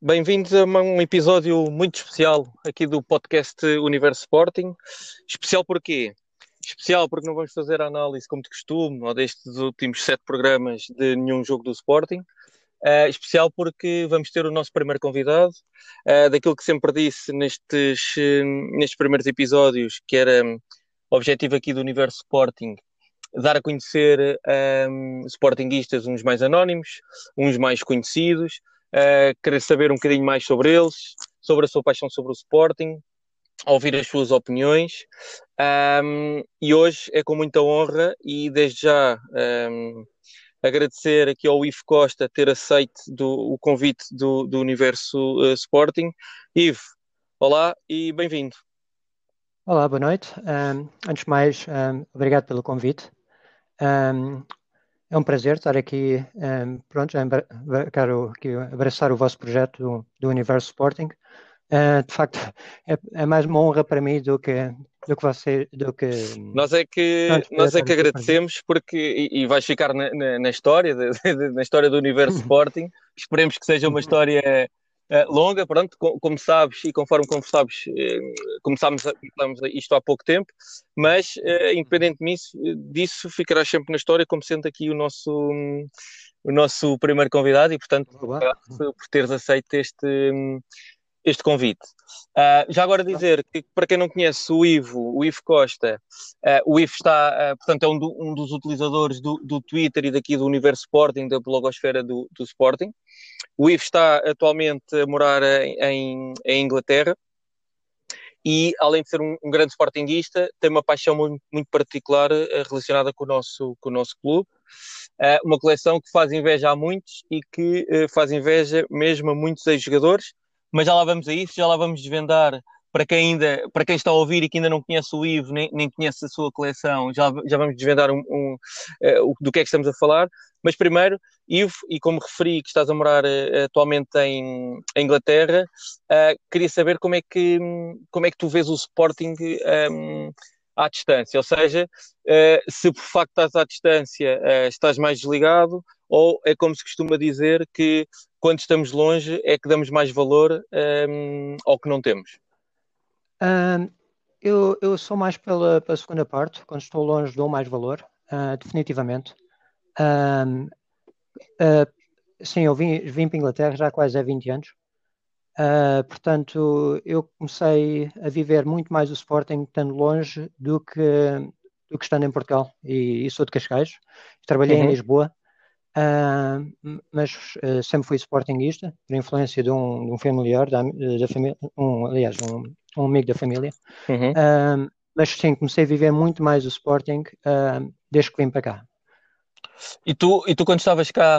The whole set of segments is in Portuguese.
Bem-vindos a um episódio muito especial aqui do podcast Universo Sporting. Especial porquê? Especial porque não vamos fazer a análise como de costume, ou destes últimos sete programas de nenhum jogo do Sporting. Uh, especial porque vamos ter o nosso primeiro convidado, uh, daquilo que sempre disse nestes, uh, nestes primeiros episódios, que era um, objetivo aqui do Universo Sporting, dar a conhecer um, sportinguistas, uns mais anónimos, uns mais conhecidos, uh, querer saber um bocadinho mais sobre eles, sobre a sua paixão sobre o Sporting, ouvir as suas opiniões. Um, e hoje é com muita honra e desde já um, agradecer aqui ao Ivo Costa ter aceito do, o convite do, do Universo uh, Sporting. Ivo, olá e bem-vindo. Olá, boa noite. Um, antes de mais, obrigado pelo convite. É um prazer estar aqui, um, pronto, quero abraçar o vosso projeto do, do Universo Sporting. Uh, de facto, é, é, mais uma honra para mim do que do que você, do que nós é que pronto, nós é que agradecemos porque e, e vais ficar na, na, na história de, de, na história do Universo Sporting. Esperemos que seja uma história Uh, longa, pronto, com, como sabes e conforme como sabes, uh, começámos, começámos isto há pouco tempo, mas uh, independentemente disso, ficarás sempre na história como sendo aqui o nosso, o nosso primeiro convidado e, portanto, por teres aceito este, este convite. Uh, já agora dizer que, para quem não conhece o Ivo, o Ivo Costa, uh, o Ivo está, uh, portanto, é um, do, um, dos utilizadores do, do, Twitter e daqui do Universo Sporting, da blogosfera do, do Sporting. O Ivo está atualmente a morar em, em, Inglaterra e, além de ser um, um, grande sportinguista, tem uma paixão muito, muito particular relacionada com o nosso, com o nosso clube. uma coleção que faz inveja a muitos e que faz inveja mesmo a muitos ex-jogadores mas já lá vamos a isso, já lá vamos desvendar para quem ainda, para quem está a ouvir e que ainda não conhece o Ivo, nem, nem conhece a sua coleção, já, já vamos desvendar um, um uh, do que é que estamos a falar. Mas primeiro, Ivo, e como referi que estás a morar uh, atualmente em, em Inglaterra, uh, queria saber como é que como é que tu vês o Sporting um, à distância, ou seja, se por facto estás à distância estás mais desligado, ou é como se costuma dizer que quando estamos longe é que damos mais valor um, ao que não temos? Um, eu, eu sou mais pela, pela, segunda parte, quando estou longe dou mais valor, uh, definitivamente. Uh, sim, eu vim, vim para a Inglaterra já há quase há 20 anos. Uh, portanto, eu comecei a viver muito mais o Sporting estando longe do que, do que estando em Portugal. E, e sou de Cascais. Trabalhei uhum. em Lisboa Uh, mas uh, sempre fui sportinguista, por influência de um, de um familiar da, da família, um, aliás, um, um, amigo da família. Uhum. Uh, mas sim, comecei a viver muito mais o Sporting desde que vim para cá. E tu, e tu quando estavas cá,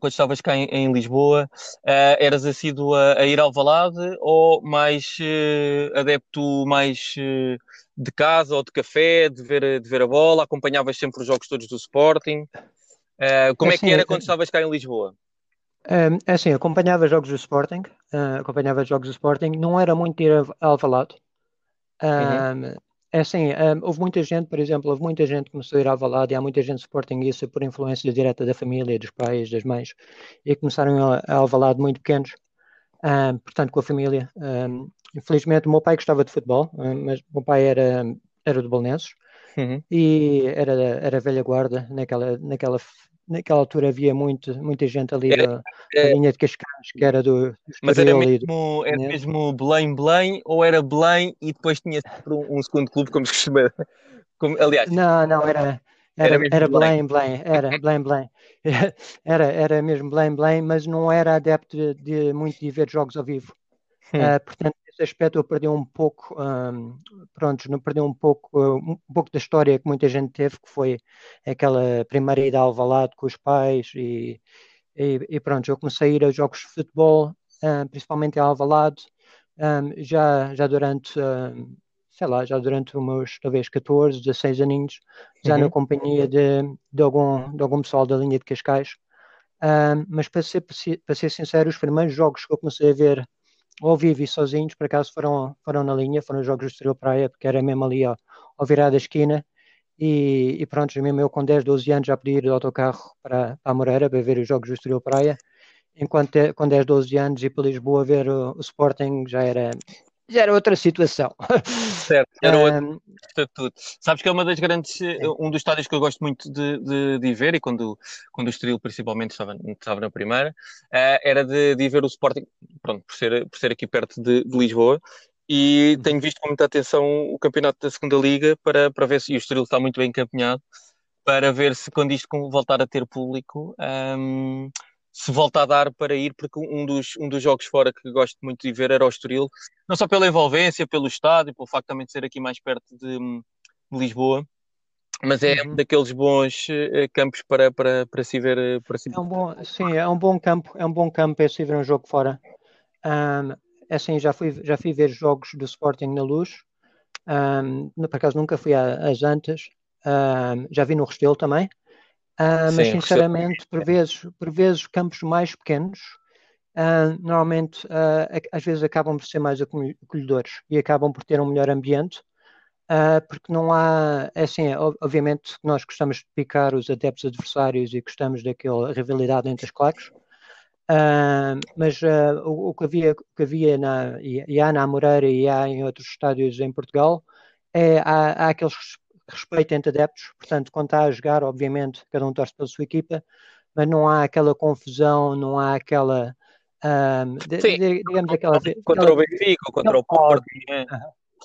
quando estavas cá em, em Lisboa, eras assíduo a, a ir ao Valade ou mais adepto mais de casa ou de café, de ver, de ver a bola? Acompanhavas sempre os jogos todos do Sporting? Uh, como é, é que era quando estavas cá em Lisboa? É assim, acompanhava jogos do Sporting, uh, acompanhava jogos do Sporting, não era muito ir a Alvalade. Uhum. É assim, um, houve muita gente, por exemplo, houve muita gente que começou a ir a Alvalade e há muita gente sportinguista por influência direta da família, dos pais, das mães, e começaram a, a Alvalade muito pequenos, um, portanto com a família. Um, infelizmente o meu pai gostava de futebol, mas o meu pai era, era de Bolonenses, uhum. e era, era velha guarda naquela, naquela naquela altura havia muito, muita gente ali era, da, da linha de Cascais, que era do, Mas era mesmo, era mesmo Belém, Belém, ou era Belém e depois tinha sempre um, um segundo clube, como se costuma. Como, aliás, não, não, era, era, era, era Belém, Belém, era Belém, Belém. Era, era mesmo Belém, Belém, mas não era adepto de, de muito de ver jogos ao vivo. Hum. Uh, portanto, nesse aspecto eu perdi um pouco, um, pronto, não perdi um pouco, um pouco da história que muita gente teve, que foi aquela primeira ida ao Alvalade com os pais e, e, e, pronto, eu comecei a ir a jogos de futebol, um, principalmente em Alvalade, um, já, já durante, sei lá, já durante os meus, talvez, 14, 16 aninhos, já uhum. na companhia de, de, algum, de algum pessoal da linha de Cascais. mas para ser, para ser sincero, os primeiros jogos que eu comecei a ver ao vivo e sozinhos, por acaso foram, foram na linha, foram os jogos do Estrela Praia, porque era mesmo ali ao, ao virar da esquina. E, e pronto, mesmo eu com 10, 12 anos já podia ir de autocarro para, para a Moreira para ver os jogos do Estrela Praia. enquanto quando és 12 anos e para Lisboa ver o, o Sporting já era já era outra situação. Certo, era outro estatuto. Sabes que é uma das grandes, um dos estádios que eu gosto muito de, de, de ver, e quando, quando o Estoril principalmente estava, estava na primeira, uh, era de, de ver o Sporting, pronto, por ser, por ser aqui perto de, de Lisboa, e uhum. tenho visto com muita atenção o campeonato da segunda Liga para, para ver se o Estoril está muito bem encaminhado, para ver se quando isto voltar a ter público... Um, se volta a dar para ir, porque um dos, um dos jogos fora que gosto muito de ver era o Estoril, não só pela envolvência, pelo estádio, pelo facto também de ser aqui mais perto de, de Lisboa, mas é uhum. daqueles bons uh, campos para, para, para se ver. Eh, para se... É um bom, sim, é um bom campo, é um bom campo para se ver um jogo fora. Um, é assim, já fui, já fui ver jogos do Sporting na Luz, um, por acaso nunca fui às Antas, um, já vi no Restelo também, Uh, mas Sim, sinceramente, por vezes, por vezes campos mais pequenos, uh, normalmente uh, às vezes acabam por ser mais acolhedores e acabam por ter um melhor ambiente, porque não há, é assim, obviamente nós gostamos de picar os adeptos adversários e gostamos daquela rivalidade entre as claques, mas o, o, que havia, o que havia na, e, e há na Moreira e há em outros estádios em Portugal, é, há, há aqueles respeito entre adeptos, portanto, quando está a jogar, obviamente, cada um torce pela sua equipa, mas não há aquela confusão, não há aquela. Um, sim, digamos aquela. Contra aquela, o Benfica ou contra o Porto. Né?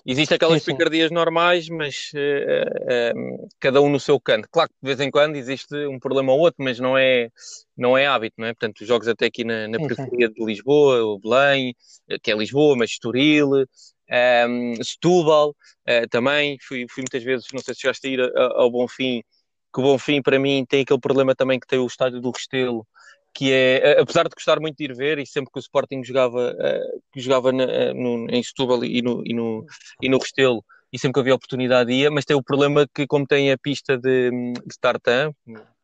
Existem aquelas sim, sim. picardias normais, mas uh, uh, cada um no seu canto. Claro que de vez em quando existe um problema ou outro, mas não é, não é hábito, não é? Portanto, os jogos até aqui na, na periferia de Lisboa, o Belém, que é Lisboa, mas Estoril, um, Setúbal uh, também, fui, fui muitas vezes, não sei se chegaste a ir ao Bonfim, que o Bonfim para mim tem aquele problema também que tem o estádio do Restelo, que é, apesar de gostar muito de ir ver, e sempre que o Sporting jogava, uh, jogava na, no, em Setúbal e no, e, no, e no Restelo, e sempre que havia oportunidade ia, mas tem o problema que como tem a pista de, de Tartan,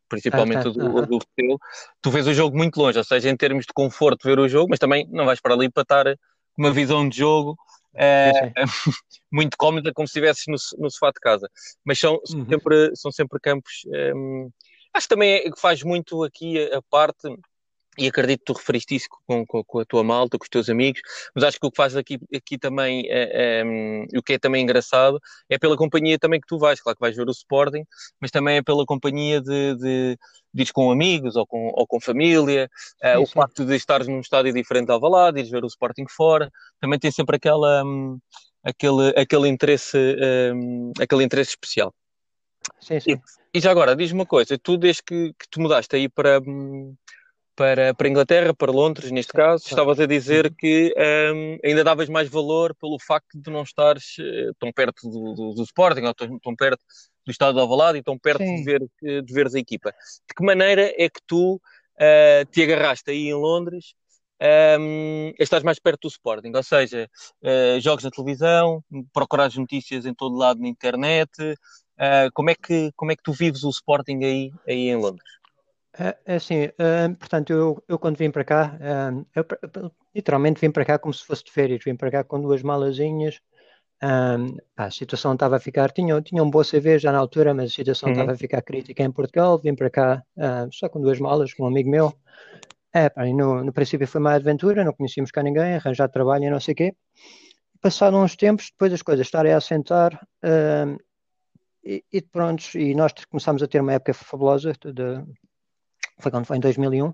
principalmente ah, tá. do, do Restelo, tu vês o jogo muito longe, ou seja, em termos de conforto ver o jogo, mas também não vais para ali para estar com uma visão de jogo é, muito cómoda, como se estivesses no, no sofá de casa. Mas são, uhum. sempre, são sempre campos. Um, acho que também é, faz muito aqui a, a parte e acredito que tu referiste isso com, com, com, a tua malta, com os teus amigos, mas acho que o que faz aqui, aqui também, é, é, o que é também engraçado, é pela companhia também que tu vais, claro que vais ver o Sporting, mas também é pela companhia de, de, de com amigos ou com, ou com família, é, o facto de estares num estádio diferente ao Valado, ires ver o Sporting fora, também tem sempre aquela, um, aquele, aquele, interesse, um, aquele interesse especial. Sim, sim. E, e já agora, diz-me uma coisa, tu desde que, que tu mudaste aí para, hum, para, para a Inglaterra, para Londres, neste caso, estavas a dizer uhum. que um, ainda davas mais valor pelo facto de não estares uh, tão perto do, do, do, Sporting, ou tão, tão perto do estado de Alvalade e tão perto de, ver, de veres a equipa. De que maneira é que tu uh, te agarraste aí em Londres um, estás mais perto do Sporting, ou seja, uh, jogos na televisão, procurar notícias em todo lado na internet, uh, como, é que, como é que tu vives o Sporting aí, aí em Londres? É, é assim, uh, portanto, eu, eu quando vim para cá, uh, eu, literalmente vim para cá como se fosse de férias, vim para cá com duas malazinhas. Um, pá, a situação estava a ficar, tinha, tinha um bom CV já na altura, mas a situação uhum. estava a ficar crítica em Portugal. Vim para cá uh, só com duas malas, com um amigo meu. É, pá, no, no princípio foi uma aventura, não conhecíamos cá ninguém, arranjar trabalho e não sei o quê. Passado uns tempos, depois as coisas estarem a assentar, e, e pronto, e nós começámos a ter uma época fabulosa de, foi quando foi em 2001,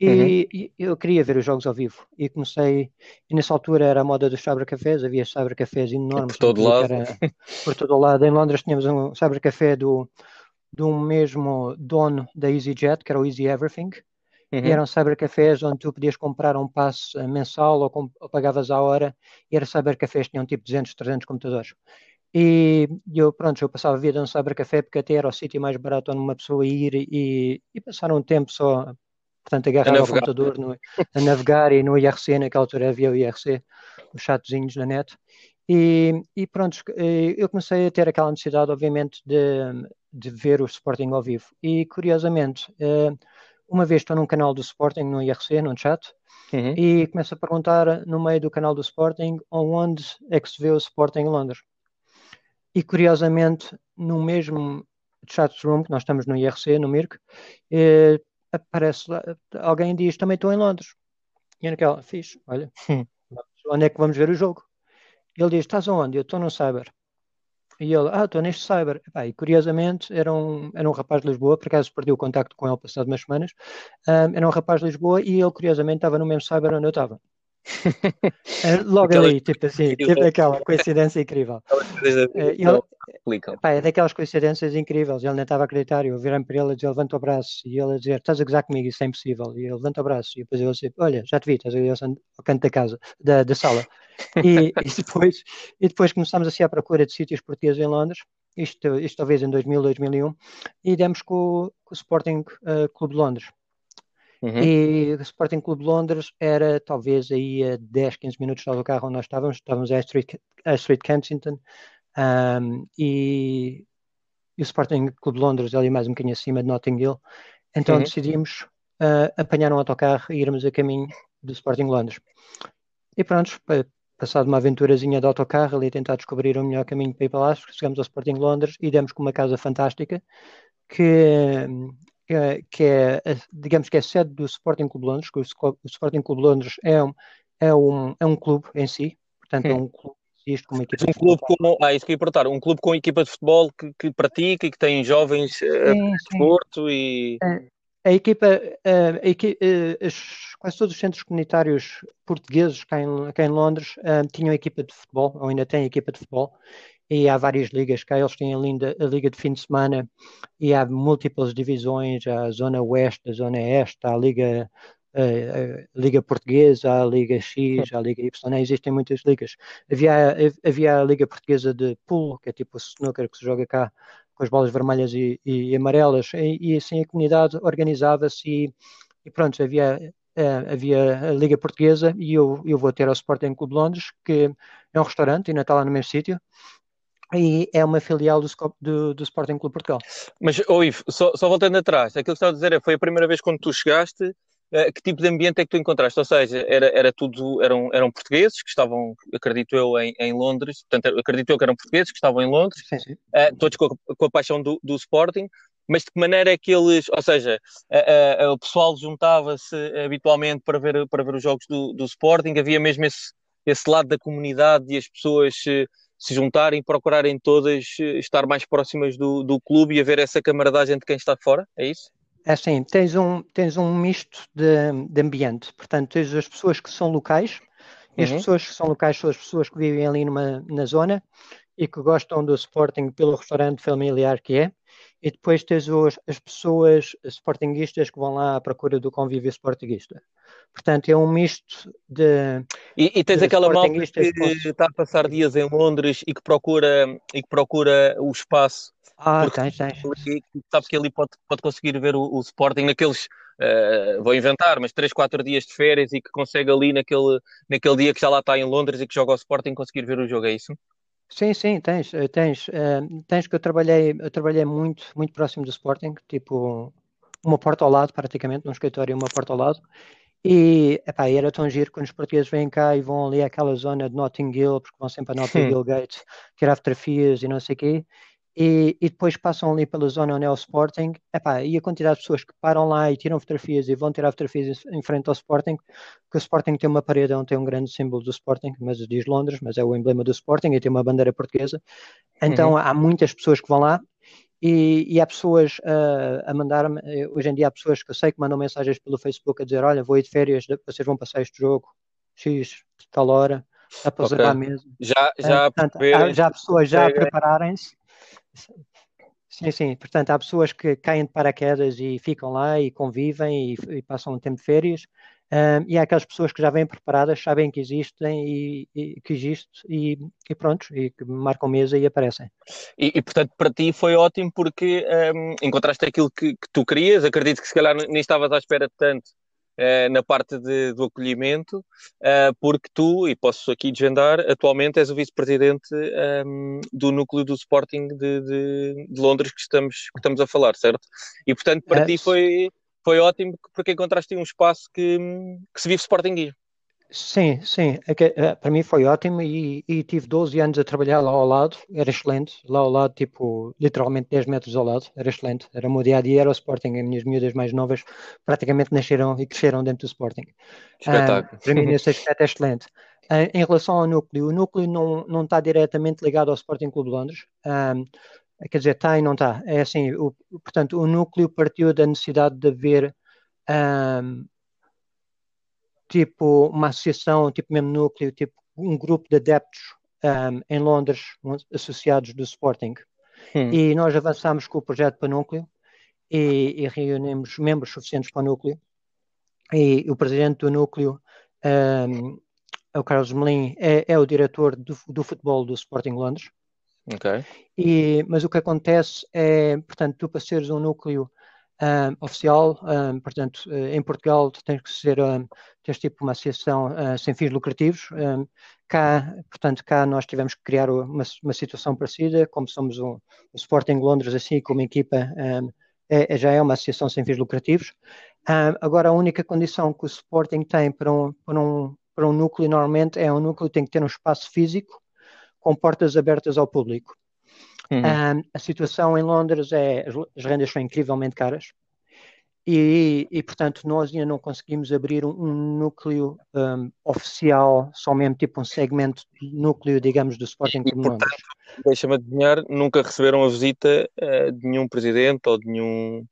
e, uhum. e, eu queria ver os jogos ao vivo. E comecei, e nessa altura era a moda dos cybercafés, havia cybercafés enormes. Por todo lado. Era, por todo lado. Em Londres tínhamos um cybercafé do, do mesmo dono da EasyJet, que era o Easy Everything. Uhum. E eram cybercafés onde tu podias comprar um passe mensal ou, ou pagavas à hora. E eram cybercafés que tinham tipo 200, 300 computadores. E eu, pronto, eu passava a vida no cybercafé porque até era o sítio mais barato onde uma pessoa ir e, e passar um tempo só, portanto, agarrar ao computador, no, a navegar e no IRC, naquela altura havia o IRC, os chatzinhos na net. E, e pronto, eu comecei a ter aquela necessidade, obviamente, de, de ver o Sporting ao vivo. E curiosamente, eh, uma vez estou num canal do Sporting no IRC, num chat, uhum. e começo a perguntar no meio do canal do Sporting onde é que se vê o Sporting em Londres. E curiosamente, no mesmo chat room, que nós estamos no IRC, no MIRC, eh, aparece lá, alguém diz, também estou em Londres. E naquela, fiz, olha, onde é que vamos ver o jogo? Ele diz, estás onde? Eu estou no Cyber. E ele, ah, estou neste cyber. E, curiosamente, era um, era um rapaz de Lisboa, por acaso perdi o contacto com ele passado umas semanas. Um, era um rapaz de Lisboa e ele, curiosamente, estava no mesmo cyber onde eu estava. É, logo ali, tipo assim, tipo aquela coincidência incrível. É, ele, pá, é daquelas coincidências incríveis. Ele nem estava a acreditar. Eu virei para ele e dizer, levanta o braço. E ele a dizer, estás a gozar comigo, isso é impossível. E ele levanta o braço. E depois eu disse, olha, já te vi, estás a ao canto da casa, da, da sala. E, e, depois, e depois começámos a ser à procura de sítios portugueses em Londres. Isto, isto talvez em 2000, 2001. E demos com, com o Sporting uh, Clube de Londres. Uhum. E o Sporting Clube de Londres era talvez aí a 10, 15 minutos do carro onde nós estávamos, estávamos a Street, a Street Kensington um, e, e, o Sporting Clube de Londres ali mais um bocadinho acima de Notting Hill. Então uhum. decidimos uh, apanhar um autocarro e irmos a caminho do Sporting Londres. E pronto, passado uma aventurazinha de autocarro ali tentar descobrir o melhor caminho para ir para lá, chegamos ao Sporting Londres e demos com uma casa fantástica que que é, digamos que é sede do Sporting Clube Londres, que o, Sporting Clube Londres é um, é um, é um clube em si, portanto é um clube existe com uma equipa um clube com, ah, isso que ia perguntar, um clube com equipa de futebol que, que pratica e que tem jovens eh, sim, de desporto e... A, a equipa, a, a equipa quase todos os centros comunitários portugueses cá em, cá em Londres uh, tinham equipa de futebol, ou ainda têm equipa de futebol, e há várias ligas cá, eles têm a, linda, a liga de fim de semana e há múltiplas divisões, a zona oeste, a zona este, a liga, a, liga portuguesa, a liga X, a liga Y, existem muitas ligas. Havia, havia a liga portuguesa de pool, que é tipo o snooker que se joga cá com as bolas vermelhas e, e amarelas, e, e, assim a comunidade organizava-se e, e pronto, havia havia a Liga Portuguesa e eu, eu vou ter ao Sporting Clube Londres, que é um restaurante, ainda está lá no mesmo sítio, e é uma filial do, do, do Sporting Clube Portugal. Mas, oh Ivo, só, só, voltando atrás, aquilo que estava a dizer é foi a primeira vez quando tu chegaste, uh, que tipo de ambiente é que tu encontraste? Ou seja, era, era tudo, eram, eram portugueses que estavam, acredito eu, em, em Londres, portanto, acredito eu que eram portugueses que estavam em Londres, sim, sim. Uh, todos com a, com a, paixão do, do Sporting, mas de que maneira é que eles, ou seja, o pessoal juntava-se habitualmente para ver, para ver os jogos do, do Sporting, havia mesmo esse, esse lado da comunidade e as pessoas se juntarem, procurarem todas eh, estar mais próximas do, do clube e haver essa camaradagem de quem está fora, é isso? É assim, tens um, tens um misto de, de ambiente, portanto, tens as pessoas que são locais, e as uhum. pessoas que são locais são as pessoas que vivem ali numa, na zona e que gostam do Sporting pelo restaurante familiar que é, e depois tens os, as pessoas sportinguistas que vão lá à procura do convívio sportinguista. Portanto, é um misto de. E, e tens de aquela malta que está a passar dias em Londres e que procura, e que procura o espaço. Ah, tens, tens. Sabe que ali pode, pode conseguir ver o, o Sporting naqueles. Uh, vou inventar, mas 3, 4 dias de férias e que consegue ali naquele, naquele dia que já lá está em Londres e que joga o Sporting conseguir ver o jogo, é isso? Sim, sim, tens, eh, tens, uh, tens que eu trabalhei, eu trabalhei muito, muito próximo do Sporting, tipo uma porta ao lado, praticamente, num escritório, uma porta ao lado, e epá, era tão giro quando os portugueses vêm cá e vão ali àquela zona de Notting Hill, porque vão sempre a Notting Hill Gate tirar fotografias e não sei o quê, e, e, depois passam ali pela zona onde é o Sporting, epá, e a quantidade de pessoas que param lá e tiram fotografias e vão tirar fotografias em frente ao Sporting, que o Sporting tem uma parede onde tem um grande símbolo do Sporting, mas diz Londres, mas é o emblema do Sporting e tem uma bandeira portuguesa. Então uhum. há muitas pessoas que vão lá e, e há pessoas uh, a mandar-me, eh, hoje em dia há pessoas que eu sei que mandam mensagens pelo Facebook a dizer, olha, vou ir de férias, vocês vão passar este jogo, X, tal hora, dá para okay. mesmo. Já, já, uh, portanto, há, já pessoas já a prepararem-se Sim, sim. Portanto, há pessoas que caem de paraquedas e ficam lá e convivem e, e passam um tempo de férias. Um, e há aquelas pessoas que já vêm preparadas, sabem que existem e, e que existe e, e pronto, e que marcam mesa e aparecem. E, e portanto, para ti foi ótimo porque um, encontraste aquilo que, que, tu querias. Acredito que se calhar nem estavas à espera de tanto uh, na parte de, do acolhimento, uh, porque tu, e posso aqui desvendar, atualmente és o vice-presidente um, do núcleo do Sporting de, de, de, Londres que estamos, que estamos a falar, certo? E portanto, para é. ti foi, foi ótimo porque encontraste um espaço que, que se vive Sportingismo. Sim, sim. É é, para mim foi ótimo e, e, tive 12 anos a trabalhar lá ao lado, era excelente. Lá ao lado, tipo, literalmente 10 metros ao lado, era excelente. Era o meu dia a dia, era o Sporting. As minhas miúdas mais novas praticamente nasceram e cresceram dentro do Sporting. Espetáculo. para mim, nesse aspecto, é excelente. em relação ao núcleo, o núcleo não, não está diretamente ligado ao Sporting Clube de Londres. quer dizer, está e não está. É assim, o, portanto, o núcleo partiu da necessidade de haver. Um, tipo uma associação, tipo mesmo núcleo, tipo um grupo de adeptos um, em Londres, associados do Sporting. Hum. E nós avançámos com o projeto para o núcleo e, e, reunimos membros suficientes para o núcleo. E o presidente do núcleo, um, é o Carlos Melim, é, é o diretor do, do, futebol do Sporting Londres. Okay. E, mas o que acontece é, portanto, tu para seres um núcleo um, oficial, um, portanto, eh, em Portugal tens que ser, um, tens tipo uma associação uh, sem fins lucrativos. cá, portanto, cá nós tivemos que criar uma, uma situação parecida, como somos o, o Sporting Londres, assim como equipa, é, é, já é uma associação sem fins lucrativos. agora, a única condição que o Sporting tem para um, para um, para um núcleo, normalmente, é um núcleo que tem que ter um espaço físico com portas abertas ao público. Uhum. Um, a situação em Londres é as rendas são incrivelmente caras e, e portanto nós ainda não conseguimos abrir um, um núcleo um, oficial, só mesmo tipo um segmento núcleo, digamos, do Sporting Clube Londres. Deixa-me adivinhar, nunca receberam a visita uh, de nenhum presidente ou de nenhum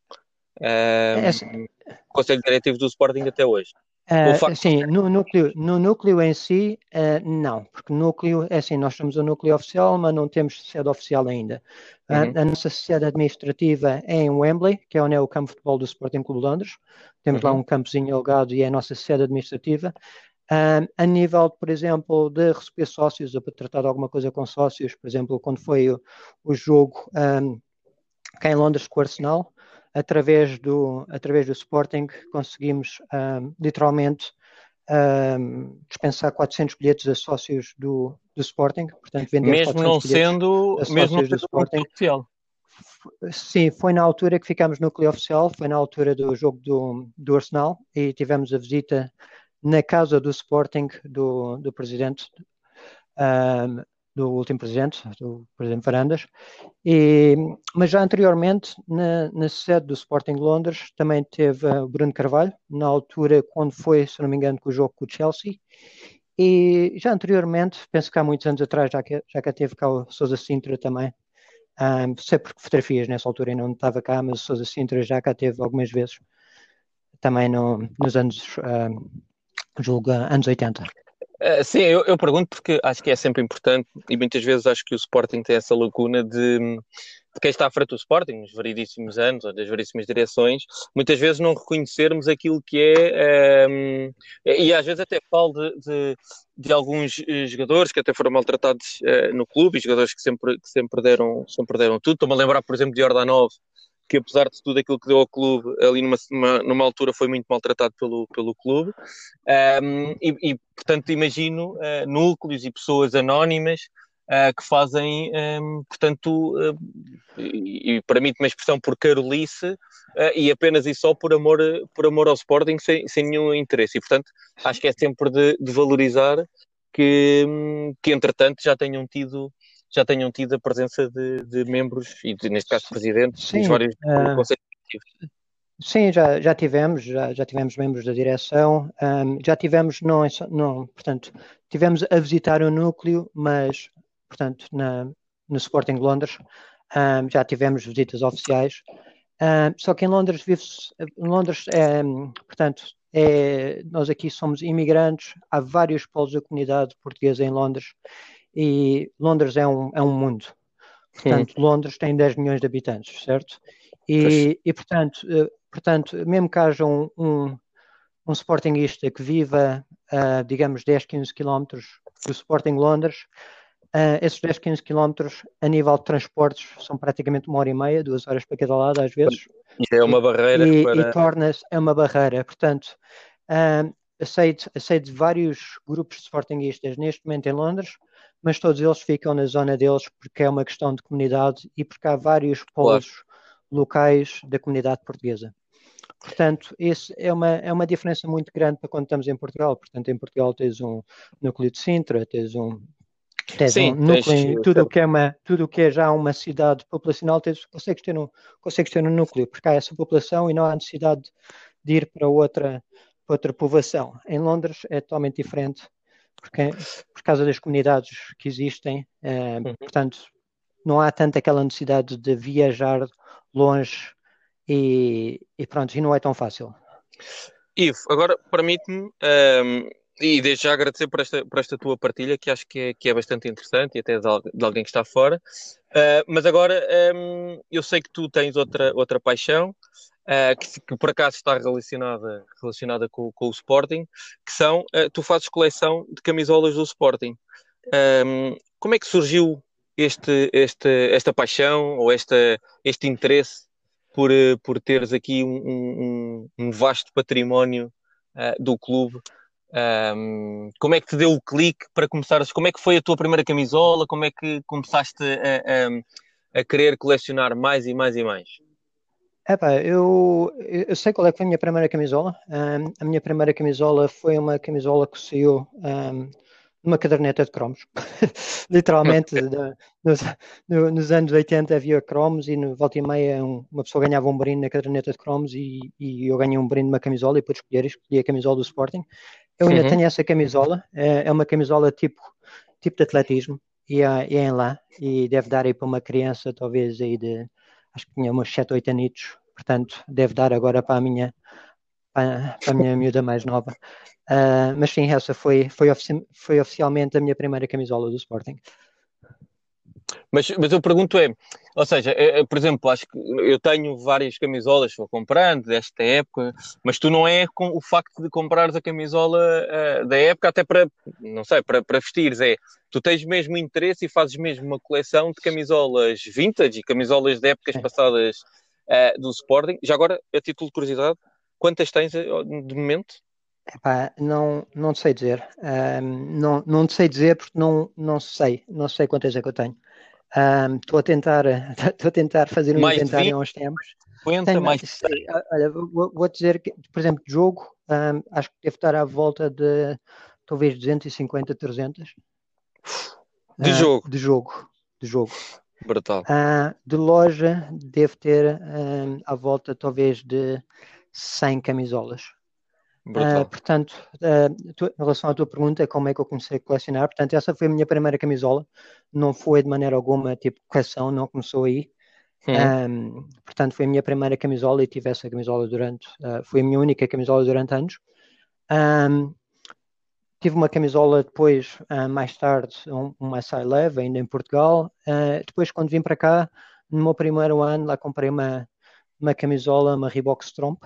uh, conselho diretivo do Sporting até hoje. Uh, sim, no núcleo, no núcleo em si, uh, não, porque núcleo, é assim, nós temos o núcleo oficial, mas não temos sede oficial ainda. Uhum. a nossa sede administrativa é em Wembley, que é onde é o campo de futebol do Sporting Clube de Londres. Temos uhum. lá um campozinho alugado e é a nossa sede administrativa. a nível, por exemplo, de receber sócios, ou para tratar de alguma coisa com sócios, por exemplo, quando foi o, o jogo um, cá em Londres com o Arsenal, através do, através do Sporting conseguimos um, literalmente um, dispensar 400 bilhetes a sócios do, do Sporting, portanto vender mesmo não sendo mesmo não do Sporting. Oficial. Sim, foi na altura que ficámos no núcleo oficial, foi na altura do jogo do, do Arsenal e tivemos a visita na casa do Sporting do, do presidente um, do último presidente, do presidente Varandas, e, mas já anteriormente, na, na sede do Sporting Londres, também teve o Bruno Carvalho, na altura quando foi, se não me engano, o jogo com o Chelsea, e já anteriormente, penso que há muitos anos atrás, já que, já que teve cá o Sousa Sintra também, um, sei porque fotografias nessa altura ainda não estava cá, mas o Sousa Sintra já cá teve algumas vezes, também no, nos anos, um, julgo, anos 80. Uh, sim, eu, eu, pergunto porque acho que é sempre importante e muitas vezes acho que o Sporting tem essa lacuna de, de quem está à frente do Sporting, nos variedíssimos anos ou das variedíssimas direções, muitas vezes não reconhecermos aquilo que é, ehm, e às vezes até falo de, de, de, alguns eh, jogadores que até foram maltratados uh, no clube jogadores que sempre, que sempre, deram, sempre deram tudo. Estou-me a lembrar, por exemplo, de Ordanov, que apesar de tudo aquilo que deu ao clube, ali numa, numa, altura foi muito maltratado pelo, pelo clube. Um, e, e, portanto, imagino uh, núcleos e pessoas anónimas uh, que fazem, um, portanto, uh, e, e permite uma expressão por carolice, e apenas e só por amor, por amor ao Sporting, sem, sem nenhum interesse. E, portanto, acho que é sempre de, de valorizar que, que, entretanto, já tenham tido já tenham tido a presença de, de membros, e de, neste caso presidentes, Sim, dos vários uh, conselhos Sim, já, já tivemos, já, já tivemos membros da direção, um, já tivemos, não, não, portanto, tivemos a visitar o núcleo, mas, portanto, na, no Sporting Londres, um, já tivemos visitas oficiais, um, só que em Londres vive-se, Londres é, portanto, é, nós aqui somos imigrantes, há vários polos da comunidade portuguesa em Londres e Londres é um, é um mundo. Portanto, Sim. Londres tem 10 milhões de habitantes, certo? E, e portanto, eh, portanto, mesmo que haja um, um, um Sportingista que viva, uh, digamos, 10, 15 quilómetros do Sporting Londres, uh, esses 10, 15 quilómetros, a nível de transportes, são praticamente uma hora e meia, duas horas para cada lado, às vezes. E é uma barreira. E, para... e torna-se, é uma barreira. Portanto, uh, aceito, aceito vários grupos de Sportingistas neste momento em Londres, mas todos eles ficam na zona deles porque é uma questão de comunidade e porque há vários polos claro. locais da comunidade portuguesa. Portanto, isso é uma, é uma diferença muito grande para quando estamos em Portugal. Portanto, em Portugal tens um núcleo de Sintra, tens um, tens Sim, um núcleo tens, em tudo o que é uma, tudo que é já uma cidade populacional, tens, consegues, ter um, consegues ter um núcleo, porque há essa população e não há necessidade de ir para outra, para outra povoação. Em Londres é totalmente diferente, porque por causa das comunidades que existem, eh, uhum. portanto, não há tanto aquela necessidade de viajar longe e, e pronto, e não é tão fácil. Ivo, agora permite-me, um, ehm, e desde já agradecer por esta, por esta tua partilha, que acho que é, que é bastante interessante e até de, de alguém que está fora. Uh, mas agora um, ehm, eu sei que tu tens outra, outra paixão, uh, que, que, por acaso está relacionada, relacionada com, com o Sporting, que são, uh, tu fazes coleção de camisolas do Sporting. Um, como é que surgiu este, este, esta paixão ou esta, este interesse por, eh, por teres aqui um, um, um vasto património uh, do clube. Um, como é que te deu o clique para começares? Como é que foi a tua primeira camisola? Como é que começaste a, a, a querer colecionar mais e mais e mais? Epá, eu, eu sei qual é que foi a minha primeira camisola. Um, a minha primeira camisola foi uma camisola que saiu um, numa caderneta de cromos. Literalmente, nos, nos, anos 80 havia cromos e no volta e meia um, uma pessoa ganhava um brinde na caderneta de cromos e, e, eu ganhei um brinde de uma camisola e pude escolher, escolhi a camisola do Sporting. Eu ainda uhum. tenho essa camisola, é, é, uma camisola tipo, tipo de atletismo e é, é em lá e deve dar aí para uma criança talvez aí de, acho que tinha uns 7, 8 anitos, portanto deve dar agora para a minha para, para a minha miúda mais nova. Uh, mas sim, essa foi, foi, ofici foi oficialmente a minha primeira camisola do Sporting. Mas, mas eu pergunto é, ou seja, é, é, por exemplo, acho que eu tenho várias camisolas, vou comprando desta época, mas tu não é com o facto de comprares a camisola uh, da época até para, não sei, para, para vestires, é, tu tens mesmo interesse e fazes mesmo uma coleção de camisolas vintage e camisolas de épocas passadas uh, do Sporting. Já agora, a título de curiosidade, quantas tens de momento? Epá, não, não sei dizer. Um, não, não sei dizer porque não, não sei. Não sei quantas é que eu tenho. Estou um, a tentar estou a tentar fazer um mais inventário há uns tempos. 50, tenho, mais olha, vou, vou dizer que, por exemplo, de jogo, um, acho que deve estar à volta de talvez 250, 300. De uh, jogo? De jogo. De jogo. Brutal. Uh, de loja, deve ter um, à volta talvez de 100 camisolas. Uh, portanto, uh, tu, em relação à tua pergunta, como é que eu comecei a colecionar? Portanto, essa foi a minha primeira camisola, não foi de maneira alguma tipo coleção, não começou aí. Um, portanto, foi a minha primeira camisola e tive essa camisola durante, uh, foi a minha única camisola durante anos. Um, tive uma camisola depois, mais tarde, um, uma SI Leve, ainda em Portugal. depois, quando vim para cá, no meu primeiro ano, lá comprei uma, uma camisola, uma Reebok Stromp,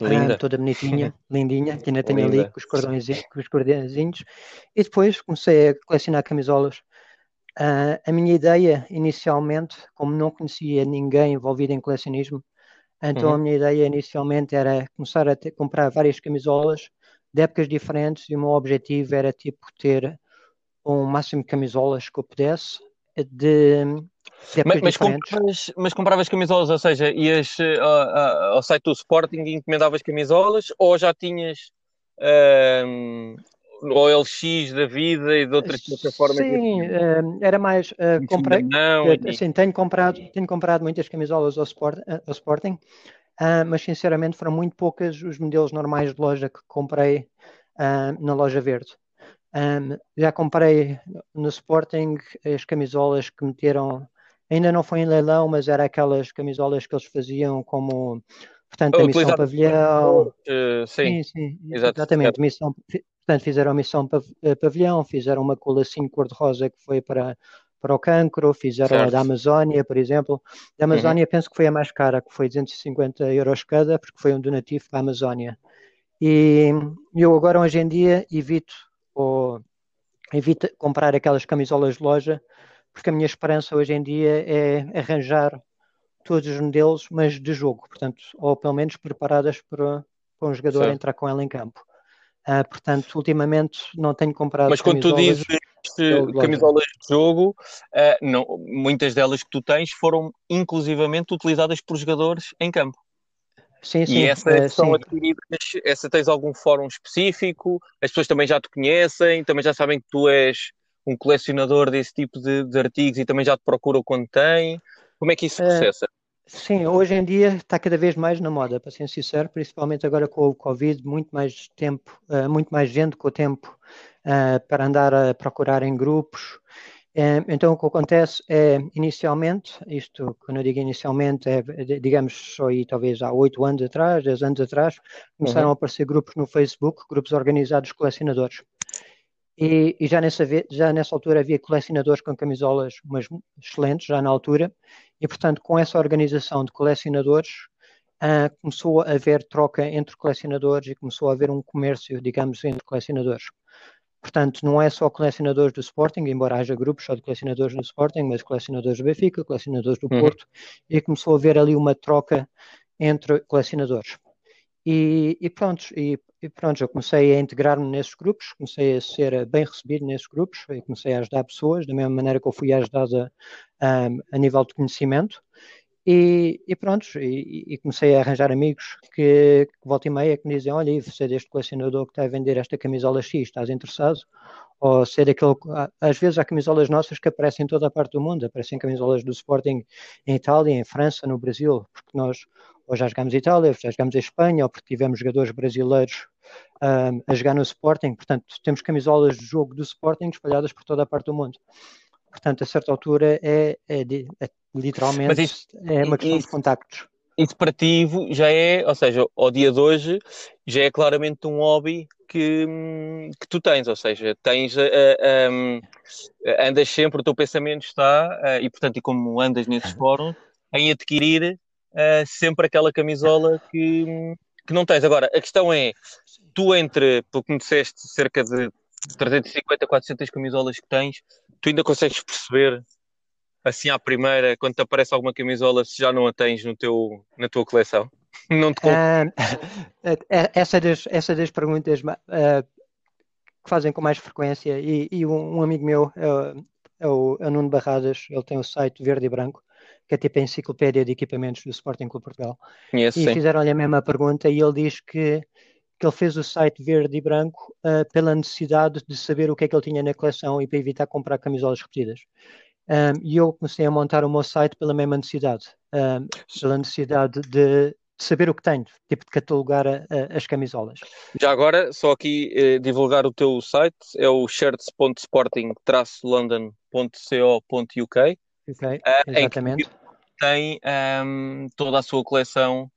Linda. Ah, toda bonitinha, lindinha, que ainda tenho Linda. ali com os, cordões, com os cordõezinhos. E depois comecei a colecionar camisolas. Uh, a minha ideia, inicialmente, como não conhecia ninguém envolvido em colecionismo, então uhum. a minha ideia inicialmente era começar a ter, comprar várias camisolas de épocas diferentes e o meu objetivo era tipo ter um máximo de camisolas que eu pudesse de mas, mas, compravas, mas, compravas, camisolas, ou seja, ias uh, uh, ao site do Sporting e encomendavas camisolas ou já tinhas uh, o LX da vida e de outras plataformas? Sim, uh, era mais. Uh, comprei, não, assim, tenho, comprado, tenho comprado muitas camisolas ao, Sport, ao Sporting, mas sinceramente foram muito poucas os modelos normais de loja que comprei na loja verde. Um, já comprei no Sporting as camisolas que meteram ainda não foi em leilão, mas era aquelas camisolas que eles faziam como, portanto, a missão pavilhão. Uh, sim, sim, sim exatamente. Missão, portanto, fizeram a missão eh, pavilhão, fizeram uma cola assim cor-de-rosa que foi para, para o cancro, fizeram certo. a da Amazónia, por exemplo. Da. Amazónia uhum. penso que foi a mais cara, que foi 250 euros cada, porque foi um donativo para a Amazónia. E eu agora, hoje em dia, evito, ou, evito comprar aquelas camisolas de loja, porque a minha esperança hoje em dia é arranjar todos os modelos, mas de jogo, portanto, ou pelo menos preparadas para, para um jogador certo. entrar com ela em campo. Uh, portanto, ultimamente não tenho comprado. Mas quando tu dizes camisolas de jogo, uh, não, muitas delas que tu tens foram inclusivamente utilizadas por jogadores em campo. Sim, e sim. essas uh, são adquiridas, essa tens algum fórum específico, as pessoas também já te conhecem, também já sabem que tu és um colecionador desse tipo de, de artigos e também já te procuram quando tem. Como é que isso se processa? Sim, hoje em dia está cada vez mais na moda, para ser sincero, principalmente agora com o Covid, muito mais tempo, uh, muito mais gente com o tempo uh, para andar a procurar em grupos. Uh, então o que acontece é, inicialmente, isto quando eu digo inicialmente, é, digamos, só aí talvez há oito anos atrás, dez anos atrás, começaram uhum. a aparecer grupos no Facebook, grupos organizados colecionadores. E, e, já, nessa, já nessa altura havia colecionadores com camisolas umas excelentes, já na altura, e portanto com essa organização de colecionadores uh, começou a haver troca entre colecionadores e começou a haver um comércio, digamos, entre colecionadores. Portanto, não é só colecionadores do Sporting, embora haja grupos só de colecionadores do Sporting, mas colecionadores do Benfica, colecionadores do uhum. Porto, e começou a haver ali uma troca entre colecionadores. E, e pronto, e, e, pronto, eu comecei a integrar-me nesses grupos, comecei a ser bem recebido nesses grupos, e comecei a ajudar pessoas, da mesma maneira que eu fui ajudada um, a nível de conhecimento. E, e pronto, e, e, comecei a arranjar amigos que, que volta e meia que me dizem, olha, você é deste colecionador que está a vender esta camisola X, estás interessado? Ou ser daquele, às vezes há camisolas nossas que aparecem em toda a parte do mundo, aparecem camisolas do Sporting em Itália, em França, no Brasil, porque nós ou já jogamos em Itália, ou já jogamos em Espanha, ou porque tivemos jogadores brasileiros um, a jogar no Sporting. Portanto, temos camisolas de jogo do Sporting espalhadas por toda a parte do mundo. Portanto, a certa altura é, é, é literalmente isso, é uma questão isso, de contactos. Isso para ti já é, ou seja, ao dia de hoje, já é claramente um hobby que, que tu tens, ou seja, tens, uh, um, andas sempre, o teu pensamento está, uh, e portanto, e como andas nesses fóruns, em adquirir uh, sempre aquela camisola que, que não tens. Agora, a questão é, tu entre, pelo que me disseste, cerca de 350, 400 camisolas que tens, tu ainda consegues perceber, assim à primeira, quando te aparece alguma camisola, se já não a tens no teu, na tua coleção? Não te uh, essa, das, essa das perguntas uh, que fazem com mais frequência, e, e um, um, amigo meu, é, é, o, é o Nuno Barradas, ele tem o site Verde e Branco, que é tipo a enciclopédia de equipamentos do Sporting Clube Portugal. Yes, e fizeram-lhe a mesma pergunta e ele diz que, que ele fez o site verde e branco uh, pela necessidade de saber o que é que ele tinha na coleção e para evitar comprar camisolas repetidas. Um, e eu comecei a montar o meu site pela mesma necessidade, um, pela necessidade de, de saber o que tenho, tipo de catalogar a, a, as camisolas. Já agora, só aqui eh, divulgar o teu site, é o shirts.sporting-london.co.uk Ok, exatamente. tem um, toda a sua coleção,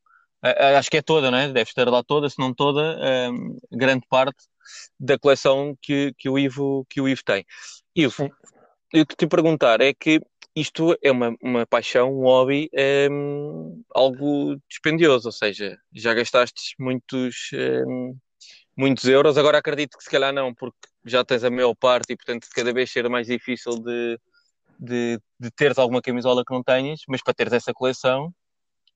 uh, acho que é toda, não é? Deve estar lá toda, se não toda, um, grande parte da coleção que, que, o, Ivo, que o Ivo tem. Ivo, Sim. eu te perguntar é que isto é uma, uma paixão, um hobby, um, algo dispendioso, ou seja, já gastaste muitos, um, muitos euros, agora acredito que se calhar não, porque já tens a maior parte e portanto cada vez ser mais difícil de, de, de teres alguma camisola que não tenhas, mas para teres essa coleção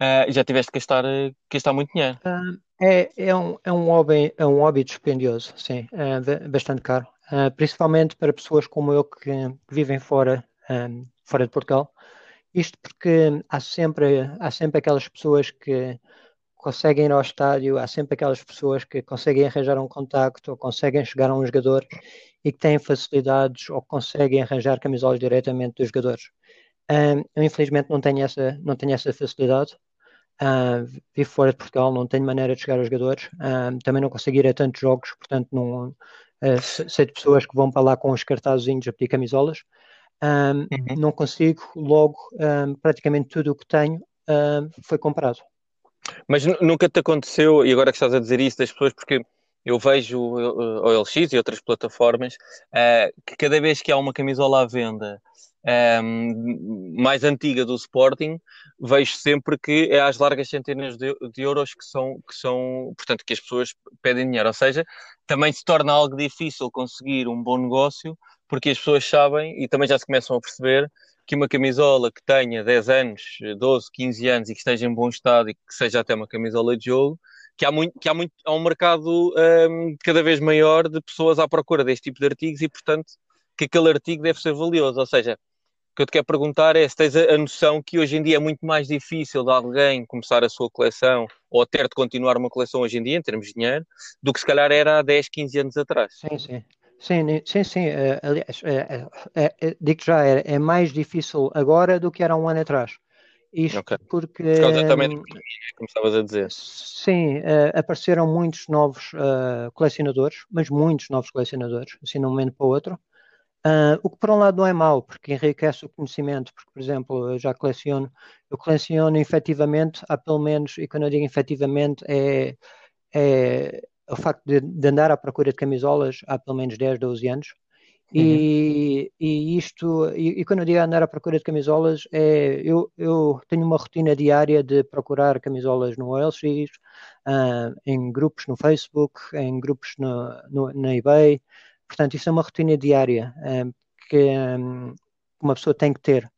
uh, já tiveste que gastar, gastar muito dinheiro. Uh, é, é, um, é, um hobby, é um hobby dispendioso, sim, é bastante caro. Uh, principalmente para pessoas como eu que, que vivem fora, um, fora de Portugal. Isto porque há sempre, há sempre aquelas pessoas que conseguem ir ao estádio, há sempre aquelas pessoas que conseguem arranjar um contacto ou conseguem chegar a um jogador e que têm facilidades ou conseguem arranjar camisolas diretamente dos jogadores. Um, eu infelizmente não tenho essa, não tenho essa facilidade. Uh, vivo fora de Portugal, não tenho maneira de chegar aos jogadores. Um, também não consigo ir a tantos jogos, portanto não, uh, sei de pessoas que vão para lá com os cartazinhos a pedir camisolas. Um, uhum. Não consigo, logo praticamente tudo o que tenho foi comprado. Mas nunca te aconteceu, e agora que estás a dizer isso das pessoas, porque eu vejo o LX e outras plataformas uh, que cada vez que há uma camisola à venda um, ehm, mais antiga do Sporting, vejo sempre que é às largas centenas de, de, euros que são, que são, portanto, que as pessoas pedem dinheiro. Ou seja, também se torna algo difícil conseguir um bom negócio, porque as pessoas sabem e também já se começam a perceber que uma camisola que tenha 10 anos, 12, 15 anos e que esteja em bom estado e que seja até uma camisola de jogo, que há, muito, que há, muito, há um mercado um, cada vez maior de pessoas à procura deste tipo de artigos e, portanto, que aquele artigo deve ser valioso. Ou seja, que eu te quero perguntar é se tens a, a, noção que hoje em dia é muito mais difícil de alguém começar a sua coleção ou ter de continuar uma coleção hoje em dia, em termos de dinheiro, do que se calhar era há 10, 15 anos atrás. Sim, sim. Sim, sim, sim. Uh, aliás, uh, uh, digo já, é, é, mais difícil agora do que era um ano atrás. Isto okay. porque. Por causa também da pandemia, como estavas a dizer. Sim, apareceram muitos novos colecionadores, mas muitos novos colecionadores, assim de um momento para o outro. Uh, o que por um lado não é mau, porque enriquece o conhecimento, porque, por exemplo, eu já coleciono, eu coleciono efetivamente, há pelo menos, e quando eu digo efetivamente, é, é o facto de, de, andar à procura de camisolas há pelo menos 10, 12 anos. E, uhum. e isto, e, e, quando eu digo andar à procura de camisolas, é, eu, eu tenho uma rotina diária de procurar camisolas no OLX, uh, em grupos no Facebook, em grupos no, no, na eBay, Portanto, isso é uma rotina diária um, que um, uma pessoa tem que ter.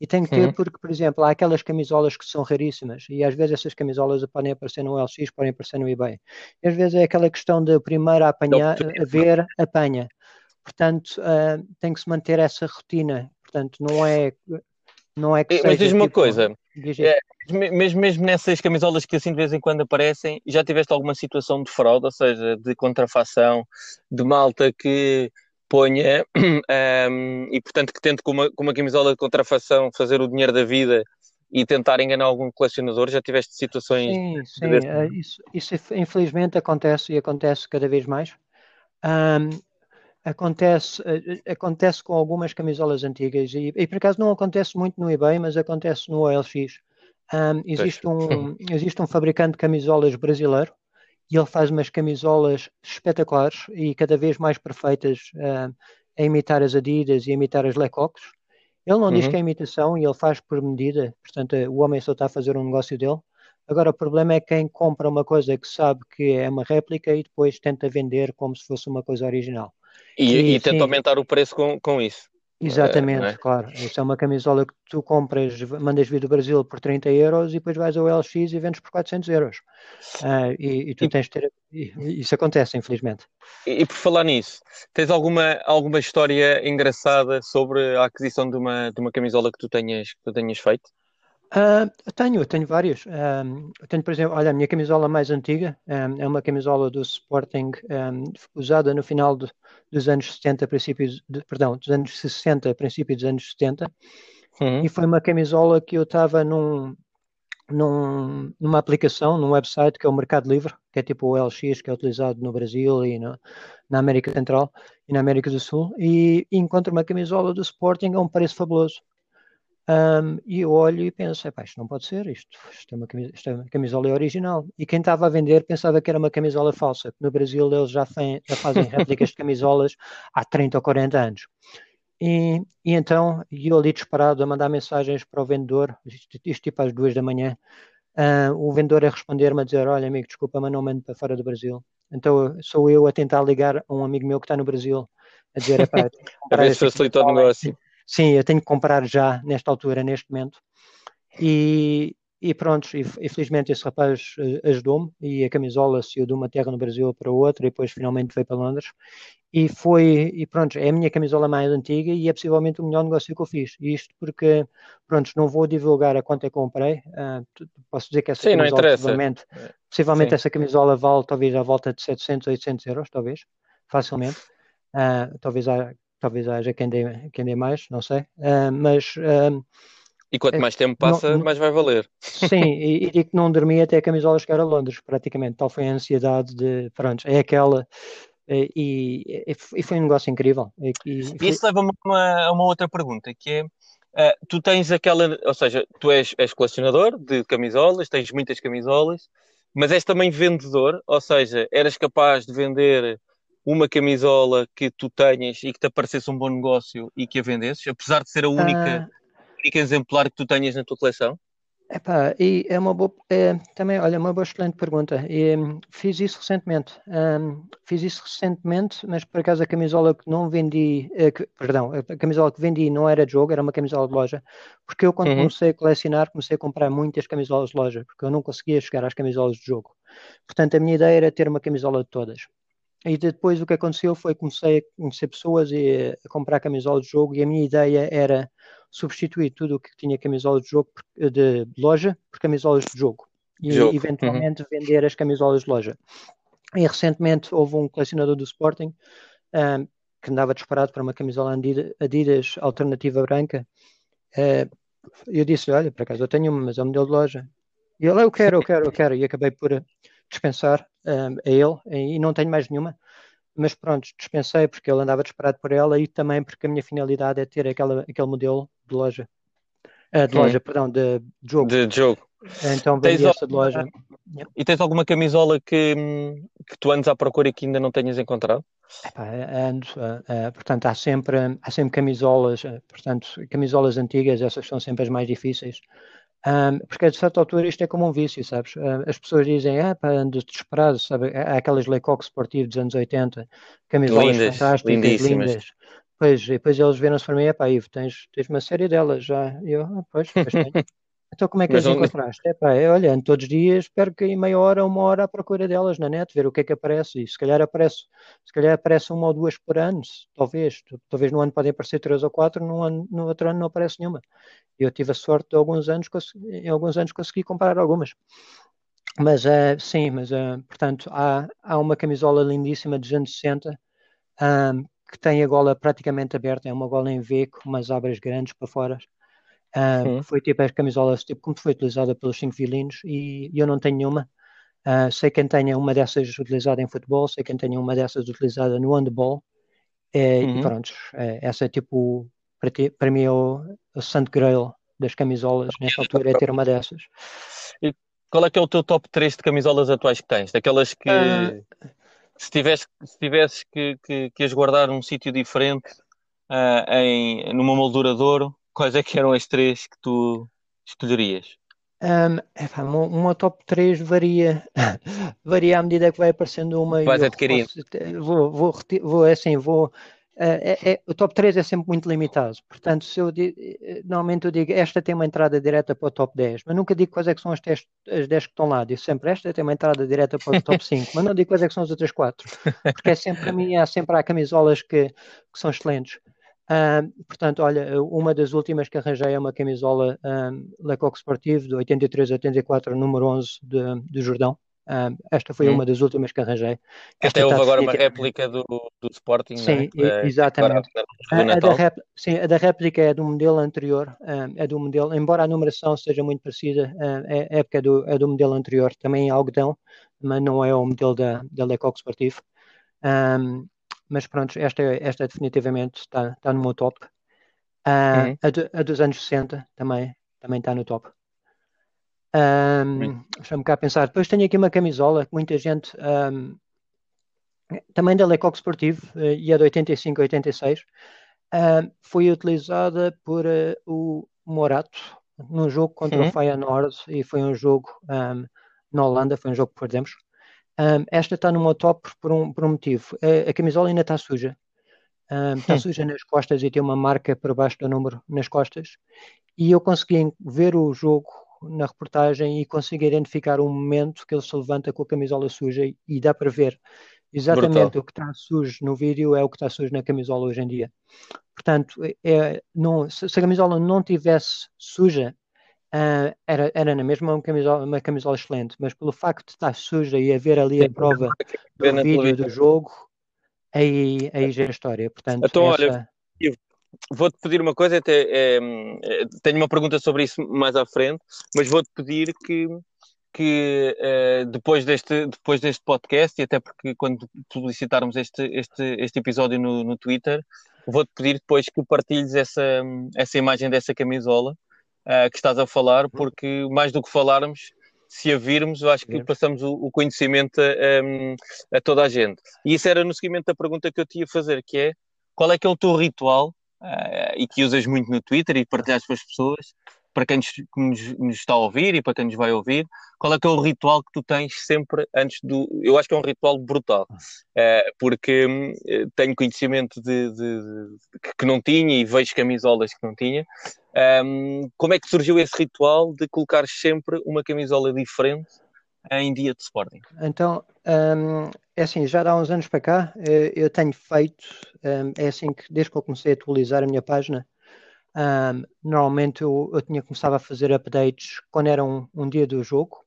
E tem que ter uhum. porque, por exemplo, há aquelas camisolas que são raríssimas e às vezes essas camisolas podem aparecer no LX, podem aparecer no eBay. E às vezes é aquela questão de primeiro a apanhar, a ver, apanha. Portanto, uh, tem que se manter essa rotina. Portanto, não é, não é que Mas diz uma tipo, coisa, é, mesmo, mesmo nessas camisolas que assim de vez em quando aparecem, já tiveste alguma situação de fraude, ou seja, de contrafação, de malta que ponha um, e portanto que tente com uma, com uma camisola de contrafação fazer o dinheiro da vida e tentar enganar algum colecionador? Já tiveste situações? Sim, sim, uh, isso, isso, infelizmente acontece e acontece cada vez mais. Um, acontece, uh, acontece com algumas camisolas antigas e, e, por acaso não acontece muito no eBay, mas acontece no OLX. Um, existe, um, existe um fabricante de camisolas brasileiro e ele faz umas camisolas espetaculares e cada vez mais perfeitas uh, a imitar as Adidas e a imitar as Lecoqs. Ele não uhum. diz que é imitação e ele faz por medida, portanto, o homem só está a fazer um negócio dele. Agora, o problema é quem compra uma coisa que sabe que é uma réplica e depois tenta vender como se fosse uma coisa original. E, e, e tenta sim, aumentar o preço com, com isso. Exatamente, é, claro. Isso é uma camisola que tu compras, mandas vir do Brasil por 30 euros e depois vais ao LX e vendes por 400 euros. Uh, e, e, tu e, tens de ter. Isso acontece, infelizmente. E, por falar nisso, tens alguma, alguma história engraçada sobre a aquisição de uma, de uma camisola que tu tenhas, que tu tenhas feito? Uh, tenho, tenho vários. Um, tenho, por exemplo, olha, a minha camisola mais antiga um, é uma camisola do Sporting um, usada no final de, dos anos 70, princípios, de, perdão, dos anos 60, princípio dos anos 70. Uhum. E foi uma camisola que eu estava num, num, numa aplicação, num website que é o Mercado Livre, que é tipo o LX, que é utilizado no Brasil e no, na América Central e na América do Sul, e encontro uma camisola do Sporting a um preço fabuloso. Um, e eu olho e penso, isto não pode ser, isto, isto, é uma camisola, isto é uma camisola original. E quem estava a vender pensava que era uma camisola falsa. No Brasil eles já, fem, já fazem réplicas de camisolas há 30 ou 40 anos. E, e então, eu ali disparado a mandar mensagens para o vendedor, isto, isto tipo às duas da manhã, uh, o vendedor a responder-me a dizer, olha amigo, desculpa, mas não mando para fora do Brasil. Então sou eu a tentar ligar a um amigo meu que está no Brasil, a dizer, epá, a ver se facilita o negócio. Sim, eu tenho que comprar já, nesta altura, neste momento. E, e pronto, e, infelizmente esse rapaz uh, ajudou-me e a camisola saiu de uma terra no Brasil para outra e depois finalmente veio para Londres. E foi, e pronto, é a minha camisola mais antiga e é possivelmente o melhor negócio que eu fiz. Isto porque, pronto, não vou divulgar a quanto é que comprei. Uh, posso dizer que essa Sim, camisola, possivelmente, possivelmente essa camisola vale talvez à volta de 700, 800 euros, talvez, facilmente. Uh, talvez há talvez haja quem dê, quem dê mais, não sei, uh, mas... Uh, e quanto mais tempo passa, não, mais vai valer. Sim, e, e digo que não dormi até a camisola chegar a Londres, praticamente. Tal foi a ansiedade de, pronto, é aquela... E, e, foi um negócio incrível. E, Isso leva-me a uma, outra pergunta, que é, uh, tu tens aquela, ou seja, tu és, és colecionador de camisolas, tens muitas camisolas, mas és também vendedor, ou seja, eras capaz de vender uma camisola que tu tenhas e que te aparecesse um bom negócio e que a vendesses, apesar de ser a única, uh... única exemplar que tu tenhas na tua coleção? Epá, e é uma boa, é, também, olha, uma boa excelente pergunta. E, um, fiz isso recentemente. Um, fiz isso recentemente, mas por acaso a camisola que não vendi, eh, que, perdão, a camisola que vendi não era de jogo, era uma camisola de loja. Porque eu, quando uhum. comecei a colecionar, comecei a comprar muitas camisolas de loja, porque eu não conseguia chegar às camisolas de jogo. Portanto, a minha ideia era ter uma camisola de todas. E depois o que aconteceu foi que comecei a conhecer pessoas e a comprar camisolas de jogo e a minha ideia era substituí tudo o que tinha camisolas de jogo de loja por camisolas de jogo e jogo. eventualmente uhum. vender as camisolas de loja. E recentemente houve um colecionador do Sporting um, que andava disparado para uma camisola Adidas alternativa branca. Uh, eu disse: Olha, por acaso eu tenho uma, mas é um modelo de loja. E ele: Eu quero, eu quero, eu quero. E acabei por dispensar um, a ele e não tenho mais nenhuma. Mas pronto, dispensei porque ele andava disparado por ela e também porque a minha finalidade é ter aquela, aquele modelo de loja. Uh, de loja, perdão, de, jogo. De jogo. Então vendi essa de loja. E tens alguma camisola que, que tu andes à procura e que ainda não tenhas encontrado? Epá, ando, uh, uh, portanto, há sempre, há sempre camisolas, uh, portanto, camisolas antigas, essas são sempre as mais difíceis. Um, porque de certa altura isto é como um vício, sabes? as pessoas dizem, ah, pá, ando desesperado, sabe? Há aquelas Lecoq Sportivo dos anos 80, camisolas lindas, fantásticas, lindas. Pois, e depois eles viram-se para mim, pá, Ivo, tens, tens uma série delas já. E eu, ah, pois, pois tenho. Então como é que as onde... encontraste? É pá, é, olha, todos os dias, espero que em meia hora, uma hora à procura delas na net, ver o que é que aparece. E se calhar aparece, se calhar aparece uma ou duas por ano, talvez. Talvez no ano podem aparecer três ou quatro, no, ano, no outro ano não aparece nenhuma. Eu tive a sorte de alguns anos, em alguns anos consegui comprar algumas. Mas uh, sim, mas uh, portanto há, há uma camisola lindíssima de anos 60 um, que tem a gola praticamente aberta, é uma gola em V com umas abras grandes para fora. Uh, foi tipo as camisolas, tipo como foi utilizada pelos cinco violinos e, eu não tenho nenhuma. Uh, sei quem tenha uma dessas utilizada em futebol, sei quem tenha uma dessas utilizada no handball. É, uhum. E pronto, é, essa é tipo, para, ti, para mim é o, o santo grail das camisolas nesta altura é ter uma dessas. E qual é que é o teu top 3 de camisolas atuais que tens? Daquelas que uh... se tivesse, se tivesses que, que, que as guardar num sítio diferente, uh, em, numa moldura de ouro, quais é que eram as três que tu escolherias? Um, uma top 3 varia, varia à medida que vai aparecendo uma. Vais adquirindo. Vou, vou, vou, é assim, vou. É, é, o top 3 é sempre muito limitado, portanto, se eu normalmente eu digo esta tem uma entrada direta para o top 10, mas nunca digo quais é que são as 10, as 10 que estão lá, digo sempre esta tem uma entrada direta para o top 5, mas não digo quais é que são as outras 4, porque é sempre para mim, há sempre há camisolas que, que são excelentes. Uh, portanto, olha, uma das últimas que arranjei é uma camisola um, Lecoq Sportivo de 83-84, número 11 de, de Jordão. Uh, esta foi hum. uma das últimas que arranjei. Esta Até houve agora uma réplica do, do Sporting, Sim, é? exatamente. A, a, da rep, sim, a da réplica é do modelo anterior, é do modelo, embora a numeração seja muito parecida, é, é, porque é do, é do modelo anterior, também em algodão, mas não é o modelo da, da Lecoq Sportivo. Um, mas pronto, esta, esta definitivamente está, está no meu top. Uh, uhum. a, a, dos anos 60 também, também está no top. Um, uhum. Deixa-me cá pensar. Depois tenho aqui uma camisola que muita gente. Um, também da Lecoq Sportivo e é de 85 a 86. Uh, foi utilizada por uh, o Morato num jogo contra uhum. o Feyenoord e foi um jogo um, na Holanda, foi um jogo que perdemos. Um, esta está no meu top por um, por um motivo. A, a camisola ainda está suja. Um, está suja nas costas e tem uma marca por baixo do número nas costas. E eu consegui ver o jogo na reportagem e consegui identificar um momento que ele se levanta com a camisola suja e dá para ver exatamente Brutal. o que está sujo no vídeo é o que está sujo na camisola hoje em dia. Portanto, é, não, se a camisola não tivesse suja, Uh, era, era na mesma uma camisola, uma camisola excelente, mas pelo facto de estar suja e haver ali a prova do vídeo do jogo, aí, aí já é a história. Portanto, então, essa... olha, vou-te pedir uma coisa, até, é, é, tenho uma pergunta sobre isso mais à frente, mas vou-te pedir que, que uh, depois, deste, depois deste podcast, e até porque quando publicitarmos este, este, este episódio no, no Twitter, vou-te pedir depois que partilhes essa, essa imagem dessa camisola uh, que estás a falar, uhum. porque mais do que falarmos, se a virmos, eu acho que passamos o, o conhecimento a, a, toda a gente. E isso era no seguimento da pergunta que eu te ia fazer, que é qual é que é o teu ritual, uh, e que usas muito no Twitter e partilhas com as pessoas, para quem nos, nos, está a ouvir e para quem nos vai ouvir, qual é que é o ritual que tu tens sempre antes do. Eu acho que é um ritual brutal, uh, porque uh, tenho conhecimento de, de, de, que não tinha e vejo camisolas que não tinha. Um, como é que surgiu esse ritual de colocar sempre uma camisola diferente em dia de Sporting? Então, um, é assim, já há uns anos para cá, eh, eu tenho feito, um, é assim que desde que eu comecei a atualizar a minha página, normalmente eu, eu tinha começado a fazer updates quando era um, um dia do jogo